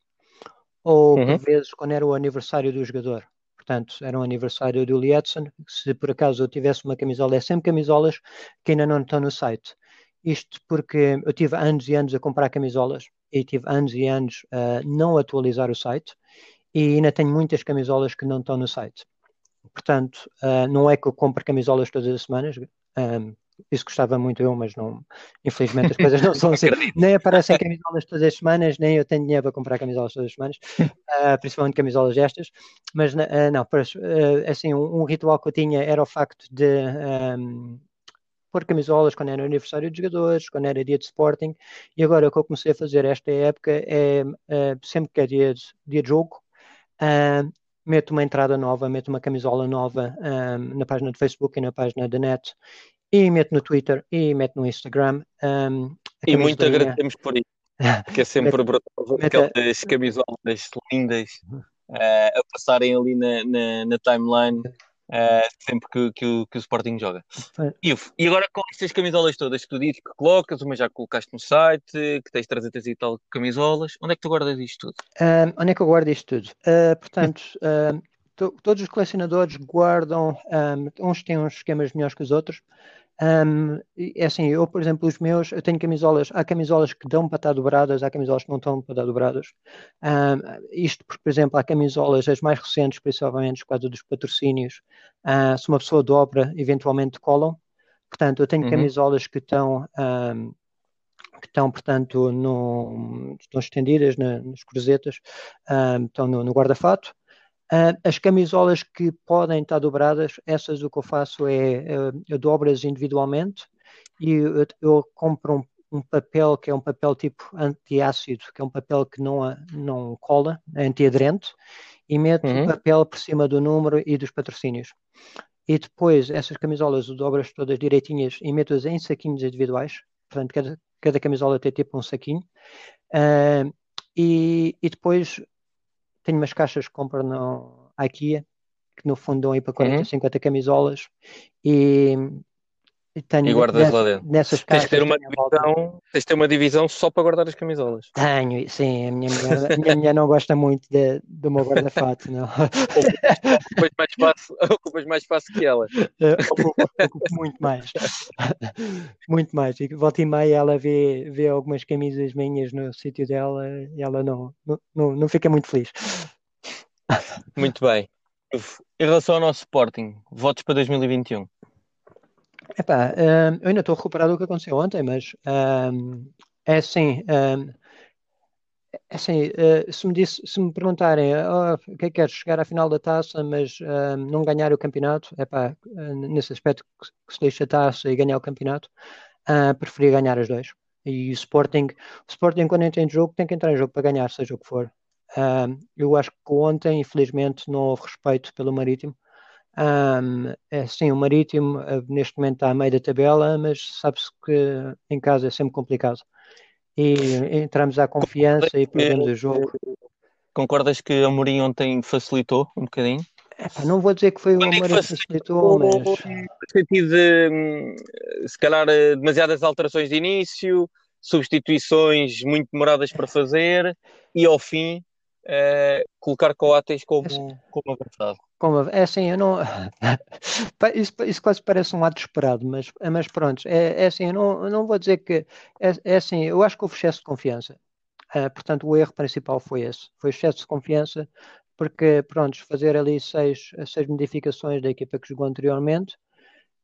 ou uhum. por vezes quando era o aniversário do jogador. Portanto, era um aniversário do Lietzen. Se por acaso eu tivesse uma camisola, é sempre camisolas que ainda não estão no site. Isto porque eu tive anos e anos a comprar camisolas e tive anos e anos a não atualizar o site e ainda tenho muitas camisolas que não estão no site. Portanto, uh, não é que eu compre camisolas todas as semanas, um, isso gostava muito eu, mas não, infelizmente as coisas não são assim. nem aparecem camisolas todas as semanas, nem eu tenho dinheiro para comprar camisolas todas as semanas, uh, principalmente camisolas estas. Mas uh, não, assim, um, um, ritual que eu tinha era o facto de um, pôr camisolas quando era aniversário de jogadores, quando era dia de Sporting, e agora o que eu comecei a fazer esta época é sempre que é dia de, dia de jogo, meto uma entrada nova, meto uma camisola nova um, na página do Facebook e na página da net e meto no Twitter e meto no Instagram. Um, e muito agradecemos por isso, porque é sempre brutal aquelas camisolas lindas uh, a passarem ali na, na, na timeline. Uh, sempre que, que, o, que o Sporting joga. E, e agora com estas camisolas todas que tu dizes que colocas, uma já colocaste no site, que tens 300 e tal camisolas, onde é que tu guardas isto tudo? Um, onde é que eu guardo isto tudo? Uh, portanto, uh, to, todos os colecionadores guardam, um, uns têm uns esquemas melhores que os outros, um, é assim, eu, por exemplo, os meus, eu tenho camisolas, há camisolas que dão para estar dobradas, há camisolas que não estão para estar dobradas. Um, isto porque, por exemplo, há camisolas, as mais recentes, principalmente por causa dos patrocínios, uh, se uma pessoa dobra, eventualmente colam. Portanto, eu tenho uhum. camisolas que estão, um, que estão, portanto, no, estão estendidas na, nas cruzetas, estão no, no guarda-fato. Uh, as camisolas que podem estar dobradas, essas o que eu faço é uh, eu dobro-as individualmente e eu, eu compro um, um, papel que é um papel tipo antiácido, que é um papel que não, não cola, é antiaderente, e meto uhum. o papel por cima do número e dos patrocínios. E depois essas camisolas eu dobro-as todas direitinhas e meto-as em saquinhos individuais, portanto cada, cada camisola tem tipo um saquinho. Uh, e, e depois tenho umas caixas que compro no IKEA, que no fundo dão aí para 40, uhum. 50 camisolas e, e tenho e guardas nessa, lá dentro. Nessas. Tens de ter uma divisão, tens de ter uma divisão só para guardar as camisolas. Tenho, sim, a minha mulher, a minha mulher não gosta muito de, do meu guarda-fato, não. ocupas mais espaço, ocupas mais espaço que ela. Ocupo, ocupo muito mais. muito mais. E volta e meia ela vê, vê algumas camisas minhas no sítio dela e ela não, não, não fica muito feliz. Muito bem. Em relação ao nosso Sporting, votos para 2021. Epá, um, eu ainda estou recuperado do que aconteceu ontem, mas um, é assim, um, é assim uh, se, me disse, se me perguntarem oh, o que é que queres chegar à final da taça, mas não ganhar o campeonato, epá, nesse aspecto que, que se deixa a taça e ganhar o campeonato, preferia ganhar as dois. E o Sporting, o Sporting quando entra em jogo tem que entrar em jogo para ganhar, seja o que for. eu acho que ontem, infelizmente, não houve respeito pelo Marítimo. Um, é, sim, o Marítimo uh, neste momento está a meio da tabela, mas sabe-se que em casa é sempre complicado. E entramos à confiança Concordas e perdemos o jogo. Concordas que a Amorim ontem facilitou um bocadinho? Epá, não vou dizer que foi o Amorim que facilitou, mas... No sentido de, hum, se calhar, eh, demasiadas alterações de início, substituições muito demoradas para fazer e, ao fim, é, colocar Coates como, como avançado. Como, é assim, eu não. isso, isso quase parece um ato esperado, mas, mas pronto, é, é assim, eu não, eu não vou dizer que. É, é assim, eu acho que houve excesso de confiança. Uh, portanto, o erro principal foi esse: foi excesso de confiança, porque, pronto, fazer ali seis, seis modificações da equipa que jogou anteriormente.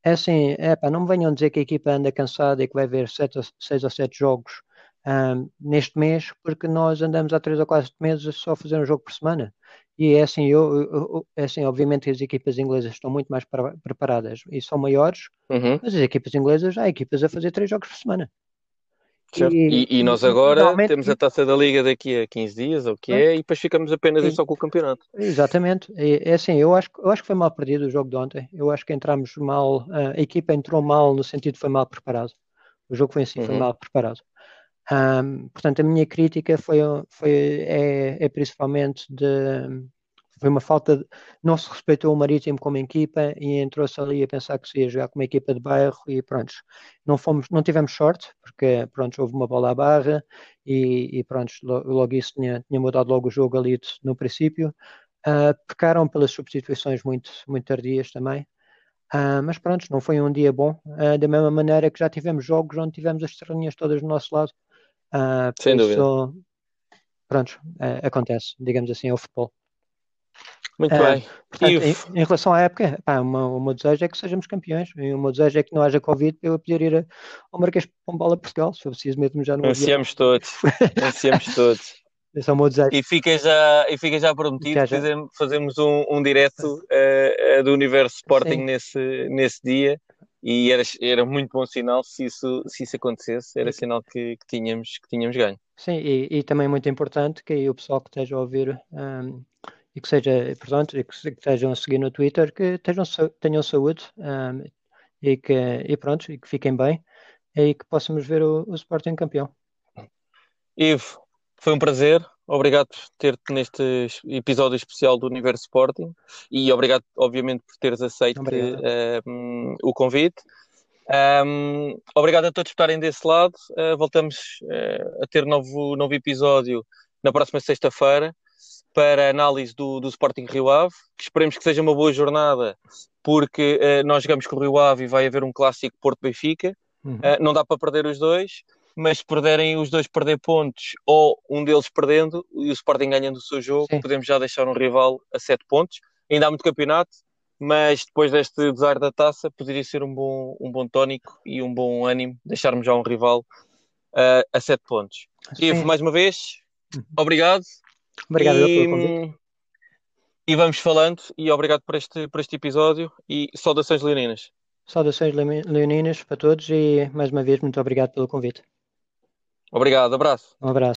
É assim, não me venham dizer que a equipa anda cansada e que vai ver sete, seis ou sete jogos um, neste mês, porque nós andamos há três ou quatro meses só a fazer um jogo por semana. E é assim, eu, eu, é assim, obviamente que as equipas inglesas estão muito mais para, preparadas e são maiores, uhum. mas as equipas inglesas há equipas a fazer três jogos por semana. E, e, e, nós agora temos a taça da Liga daqui a 15 dias, ou o que é, e depois ficamos apenas e, só com o campeonato. Exatamente. É, é assim, eu acho, eu acho que foi mal perdido o jogo de ontem. Eu acho que entramos mal, a equipa entrou mal no sentido foi mal preparado. O jogo foi assim, uhum. foi mal preparado. Um, portanto, a minha crítica foi, foi é, é, principalmente de foi uma falta, de, não se respeitou o Marítimo como equipa e entrou-se ali a pensar que se ia jogar como equipa de bairro e pronto, não fomos, não tivemos sorte, porque pronto, houve uma bola à barra e, e pronto, logo isso tinha, tinha mudado logo o jogo ali no princípio, uh, pecaram pelas substituições muito, muito tardias também, uh, mas pronto, não foi um dia bom, uh, da mesma maneira que já tivemos jogos onde tivemos as estrelinhas todas do nosso lado, Sem dúvida. Isso, pronto, acontece, digamos assim, é o futebol. Muito uh, bem. Portanto, em, em, relação à época, pá, uma, o meu desejo é que sejamos campeões. E o meu desejo é que não haja Covid para eu poder ir ao Marquês de Pombala, Portugal, se for preciso mesmo já não Ansiamos todos. Ansiamos todos. Esse é o meu desejo. E fica já, e fica já prometido, já, já. fazemos um, um direto uh, do Universo Sporting nesse, nesse dia e era, era muito bom sinal se isso, se isso acontecesse, era sinal que, que tínhamos, que tínhamos ganho. Sim, e, e também muito importante que o pessoal que esteja a ouvir um, e que seja, portanto, e que, que estejam a seguir no Twitter, que tenham, tenham saúde um, e que e pronto, e que fiquem bem e que possamos ver o, o Sporting campeão. Ivo, foi um prazer. Obrigado por ter-te neste episódio especial do Universo Sporting e obrigado, obviamente, por teres aceito uh, o convite. Um, obrigado a todos por estarem desse lado. Uh, voltamos uh, a ter novo, novo episódio na próxima sexta-feira para a análise do, do Sporting Rio Ave, que esperemos que seja uma boa jornada, porque uh, nós jogamos com o Rio Ave e vai haver um clássico Porto-Benfica. Uhum. Uh, não dá para perder os dois, mas se perderem os dois perder pontos ou um deles perdendo e o Sporting ganhando o seu jogo, Sim. podemos já deixar um rival a sete pontos. Ainda há muito campeonato, mas depois deste desar da taça poderia ser um bom, um bom tónico e um bom ânimo deixarmos já um rival uh, a sete pontos. Ivo, mais uma vez, obrigado Obrigado e, pelo convite. E vamos falando, e obrigado por este, por este episódio, e saudações leoninas. Saudações leoninas para todos, e mais uma vez, muito obrigado pelo convite. Obrigado, abraço. Um abraço.